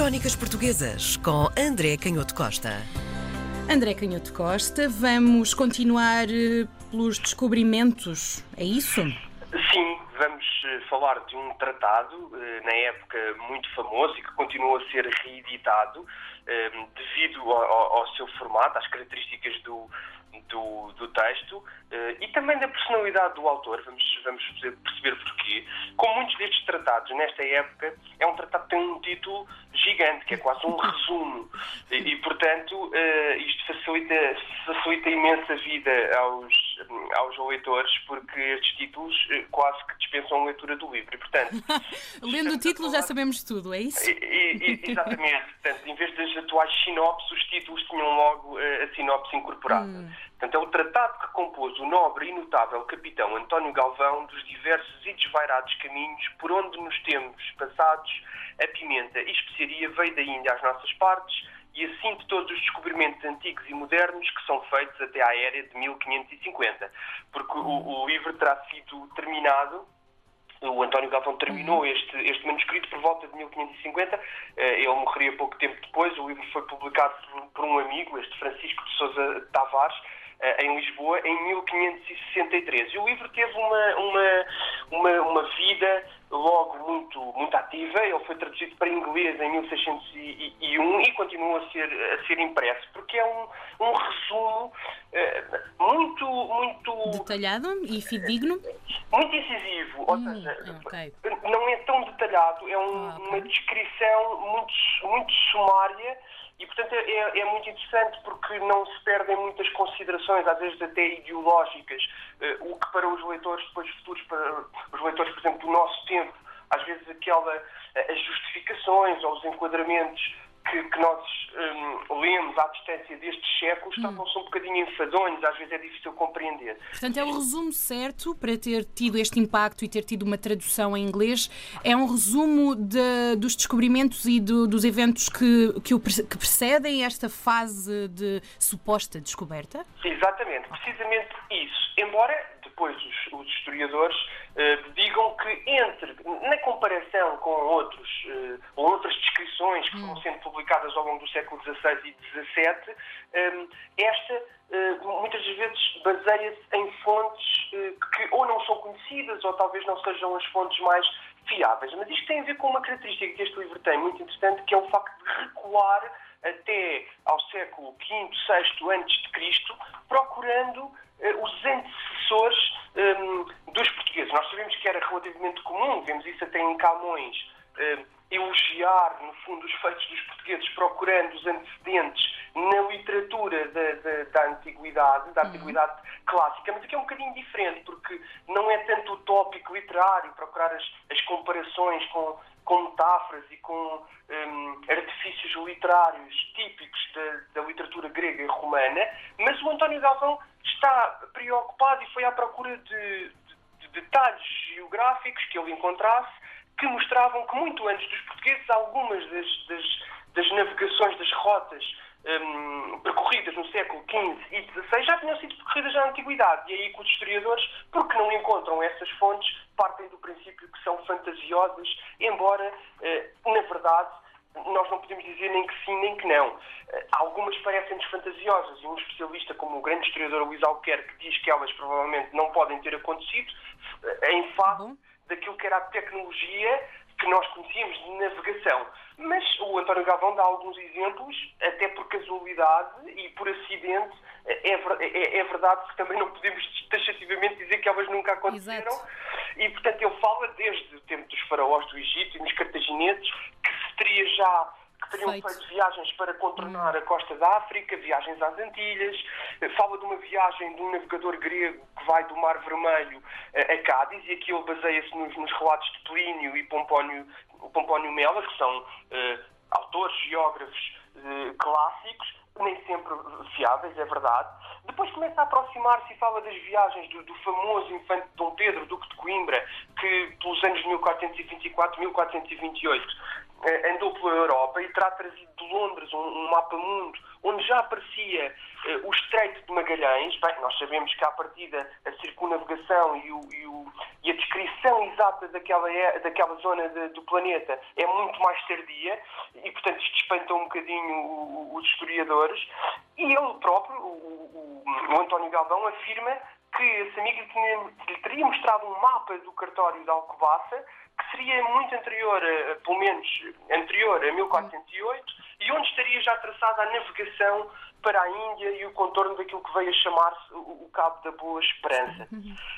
Crónicas Portuguesas com André Canhoto Costa. André Canhoto Costa, vamos continuar eh, pelos descobrimentos, é isso? Sim, vamos eh, falar de um tratado, eh, na época muito famoso e que continua a ser reeditado devido ao, seu formato, às características do, do, do texto e também da personalidade do autor, vamos, vamos perceber porquê. Como muitos destes tratados, nesta época, é um tratado que tem um título gigante, que é quase um resumo, e, e portanto, isto facilita, facilita imensa vida aos, aos leitores, porque estes títulos uh, quase que dispensam a leitura do livro. E, portanto, Lendo o título já sabemos tudo, é isso? E, e, exatamente. portanto, em vez das atuais sinopses, os títulos tinham logo a sinopse incorporada. Hum. Portanto, é o tratado que compôs o nobre e notável capitão António Galvão dos diversos e desvairados caminhos por onde nos temos passados a pimenta e especiaria veio da Índia às nossas partes e assim de todos os descobrimentos antigos e modernos que são feitos até à era de 1550. Porque o, o livro terá sido terminado o António Galvão terminou uhum. este, este manuscrito por volta de 1550. Eh, ele morreria pouco tempo depois. O livro foi publicado por, por um amigo, este Francisco de Souza Tavares, eh, em Lisboa em 1563. E o livro teve uma, uma, uma, uma vida logo muito, muito ativa. Ele foi traduzido para inglês em 1601 e continua a ser, a ser impresso, porque é um, um resumo uh, muito, muito. Detalhado e fidedigno? Muito incisivo. Ou hum, seja, okay. não é tão detalhado, é um, ah, okay. uma descrição muito, muito sumária e, portanto, é, é, muito interessante porque não se perdem muitas considerações, às vezes até ideológicas, uh, o que para os leitores depois futuros, para os leitores, por exemplo, do nosso tempo, às vezes aquela, uh, as justificações ou os enquadramentos que, que nós um, lemos à distância destes séculos hum. tornam-se um bocadinho enfadonhos, às vezes é difícil compreender. Portanto, é o resumo certo para ter tido este impacto e ter tido uma tradução em inglês. É um resumo de, dos descobrimentos e do, dos eventos que, que, o, que precedem esta fase de suposta descoberta? Exatamente, precisamente isso. Embora depois os, os historiadores uh, digam que entre, na comparação com outros, uh, outras descrições que hum. foram sendo publicadas ao longo do século XVI e XVII, um, eh, esta uh, muitas vezes baseia-se em fontes que ou não são conhecidas ou talvez não sejam as fontes mais fiáveis. Mas isto tem a ver com uma característica que este livro tem muito interessante, que é o facto de recuar até ao século V, VI a.C., procurando eh, os antecessores um, ehm, dos portugueses. Nós sabemos que era relativamente comum, vemos isso até em Camões, ehm, elogiar, no fundo, os feitos dos portugueses, procurando os antecedentes na literatura da, da, da antiguidade, da uhum. antiguidade uhum. clássica, mas aqui é um bocadinho diferente, porque não é tanto o tópico literário, procurar as, as comparações com, com metáforas e com um, artifícios literários típicos da, da literatura grega e romana, mas o António Galvão está preocupado e foi à procura de detalhes geográficos que ele encontrasse que mostravam que muito antes dos portugueses algumas das, das, das navegações, das rotas um, percorridas no século XV e XVI já tinham sido percorridas na Antiguidade. E aí que os historiadores, porque não encontram essas fontes, partem do princípio que são fantasiosas, embora, uh, na verdade, nós não podemos dizer nem que sim nem que não. Eh, algumas parecem-nos fantasiosas e um especialista como o grande historiador Luís Alquerque diz que elas provavelmente não podem ter acontecido em face uhum. daquilo que era a tecnologia que nós conhecíamos de navegação. Mas o António Galvão dá alguns exemplos, até por casualidade e por acidente. É, é, é verdade que também não podemos taxativamente dizer que elas nunca aconteceram. Exato. E, portanto, ele fala desde o tempo dos faraós do Egito e dos cartagineses que se teria já que teriam feito. feito, viagens para contornar a costa da África, viagens às Antilhas. Fala de uma viagem de um navegador grego que vai do Mar Vermelho a Cádiz, e aqui ele baseia-se nos, nos, relatos de Plínio e Pompónio, Pompónio Mela, que são uh, autores, geógrafos uh, clássicos, nem sempre fiáveis, é verdade. Depois começa a aproximar-se e fala das viagens do, do, famoso infante Dom Pedro, Duque de Coimbra, que pelos anos de 1424, 1428 andou pela Europa terá trazido de Londres um, um mapa mundo onde já aparecia uh, o Estreito de Magalhães. Bem, nós sabemos que à partida a circunnavegação e, o, e, o, e a descrição exata daquela, daquela zona de, do planeta é muito mais tardia e, portanto, isto espanta um bocadinho os historiadores. E ele próprio, o, o António Galvão, afirma que esse amigo lhe teria mostrado um mapa do cartório de Alcobaça seria muito anterior, a, pelo menos anterior a 1408, e onde estaria já traçada a navegação para a Índia e o contorno daquilo que veio a chamar-se o, Cabo da Boa Esperança.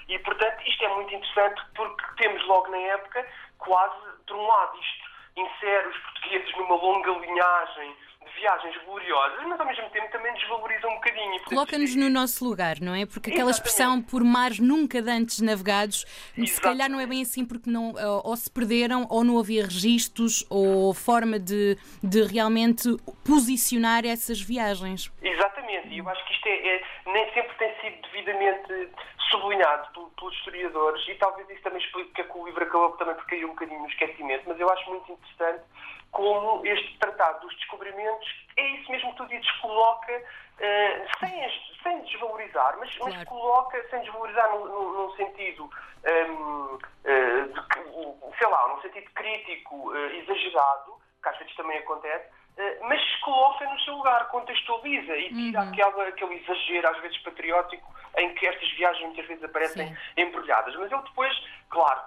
E, portanto, isto é muito interessante porque temos logo na época quase, por um lado, isto insere os portugueses numa longa linhagem de viagens gloriosas, mas ao mesmo tempo também desvaloriza um bocadinho. Coloca-nos no nosso lugar, não é? Porque aquela Exatamente. expressão por mares nunca dantes navegados, Exatamente. se calhar não é bem assim porque não, ou se perderam ou não havia registros ou forma de, de realmente posicionar essas viagens. Exatamente, e eu acho que isto é, é, nem sempre tem sido devidamente sublinhado pelos historiadores e talvez isso também explique que o livro acabou também por cair um bocadinho no esquecimento, mas eu acho muito interessante como este Tratado dos Descobrimentos é isso mesmo que tu dizes, coloca uh, sem, sem desvalorizar, mas, claro. mas, coloca sem desvalorizar num, num sentido, um, ehm, uh, eh, de, sei lá, num sentido crítico uh, exagerado, que às vezes também acontece, mas coloca no seu lugar, contextualiza e tira uhum. aquela, aquele exagero, às vezes patriótico, em que estas viagens muitas vezes aparecem Sim. embrulhadas. Mas ele depois, claro,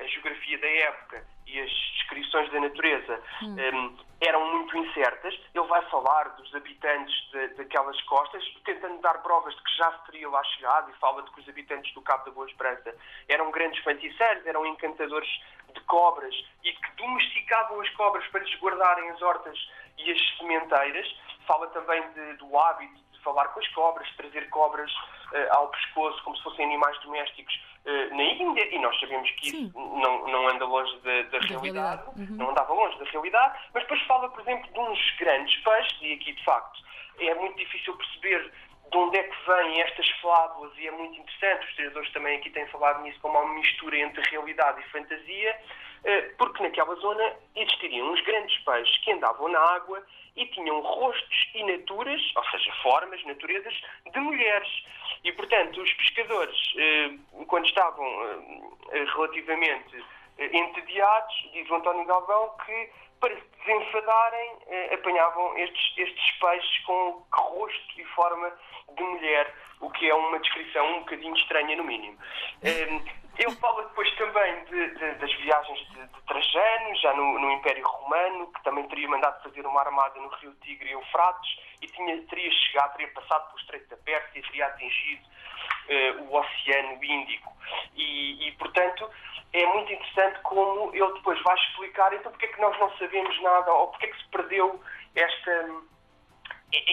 a geografia da época e as descrições da natureza hum. um, eram muito incertas. Ele vai falar dos habitantes de, daquelas costas, tentando dar provas de que já se teria lá chegado, e fala de que os habitantes do Cabo da Boa Esperança eram grandes feiticeiros, eram encantadores de cobras e que domesticavam as cobras para lhes guardarem as hortas e as sementeiras. Fala também de, do hábito falar com as cobras, trazer cobras uh, ao pescoço como se fossem animais domésticos uh, na Índia, e nós sabemos que Sim. isso não, não anda longe da, da, da realidade, realidade. Uhum. não andava longe da realidade, mas depois fala, por exemplo, de uns grandes peixes, e aqui de facto é muito difícil perceber de onde é que vêm estas fábulas e é muito interessante, os historiadores também aqui têm falado nisso como uma mistura entre realidade e fantasia, eh, porque naquela zona existiriam uns grandes peixes que andavam na água e tinham rostos e naturas, ou seja, formas, naturezas de mulheres. E, portanto, os pescadores, eh, quando estavam eh, relativamente entediados, diz o António Galvão, que para se desenfadarem apanhavam estes, estes peixes com rosto e forma de mulher, o que é uma descrição um bocadinho estranha, no mínimo. Ele fala depois também de, de, das viagens de, de Trajano, já no, no, Império Romano, que também teria mandado fazer uma armada no rio Tigre e Eufrates, e tinha, teria chegado, teria passado pelo Estreito da Pérsia e teria atingido uh, o Oceano Índico. E, e, portanto, é muito interessante como ele depois vai explicar então porque é que nós não sabemos nada, ou porque é que se perdeu esta,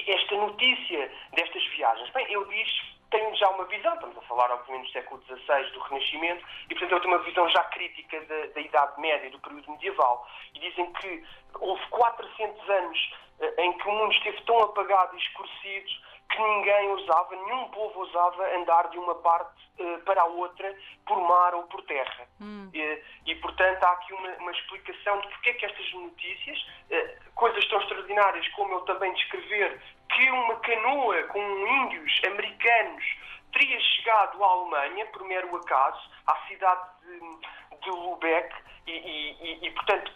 esta notícia destas viagens. Bem, ele diz têm já uma visão, estamos a falar obviamente do século XVI, do Renascimento, e portanto ele tem uma visão já crítica da, da Idade Média, do período medieval, e dizem que houve 400 anos eh, em que o mundo esteve tão apagado e escurecido que ninguém ousava, nenhum povo ousava andar de uma parte uh, para a outra por mar ou por terra. Hum. E, e, portanto, há aqui uma, uma, explicação de porque é que estas notícias, uh, coisas tão extraordinárias como ele também descrever que uma canoa com índios americanos teria chegado à Alemanha, por mero acaso, à cidade de, de Lubeck, e, e, e portanto,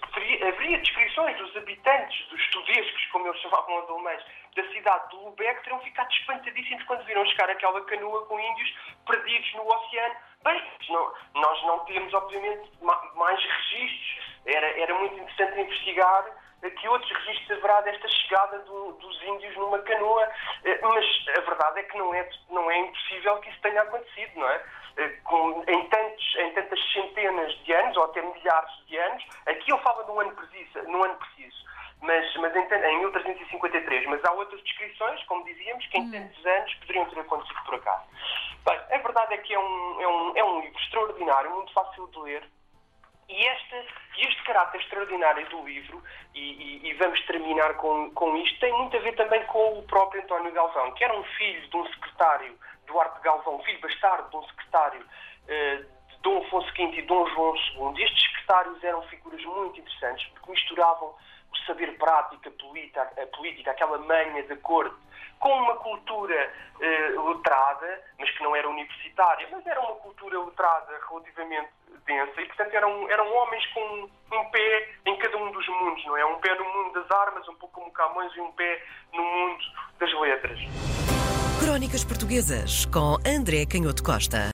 haveria descrições dos habitantes, dos estudescos, como eles chamavam os alemães, da cidade de Lubeck, teriam ficado espantadíssimos quando viram chegar aquela canoa com índios perdidos no oceano. Bem, não, nós não temos, obviamente, mais registros. Era, era muito interessante investigar que outros registros haverá desta chegada do, dos índios numa canoa, eh, mas a verdade é que não é, não é impossível que isso tenha acontecido, não é? Com, em, tantos, em tantas centenas de anos, ou até milhares de anos, aqui eu falo no ano preciso, no ano preciso mas, mas em, em 1353, mas há outras descrições, como dizíamos, que em hum. tantos anos poderiam ter acontecido por acaso. Bem, a verdade é que é um, é um, é um livro extraordinário, muito fácil de ler, e este, este caráter extraordinário do livro, e, e, e, vamos terminar com, com isto, tem muito a ver também com o próprio António Galvão, que era um filho de um secretário, Duarte Galvão, filho bastardo de um secretário uh, de Dom Afonso V e Dom João II. Estes secretários eram figuras muito interessantes, porque misturavam saber prática política, política aquela manha da corte, com uma cultura uh, letrada, mas que não era universitária, mas era uma cultura letrada relativamente densa e, portanto, eram, eram homens com um pé em cada um dos mundos, não é? Um pé no mundo das armas, um pouco como Camões, e um pé no mundo das letras. Crónicas Portuguesas com André Canhoto Costa.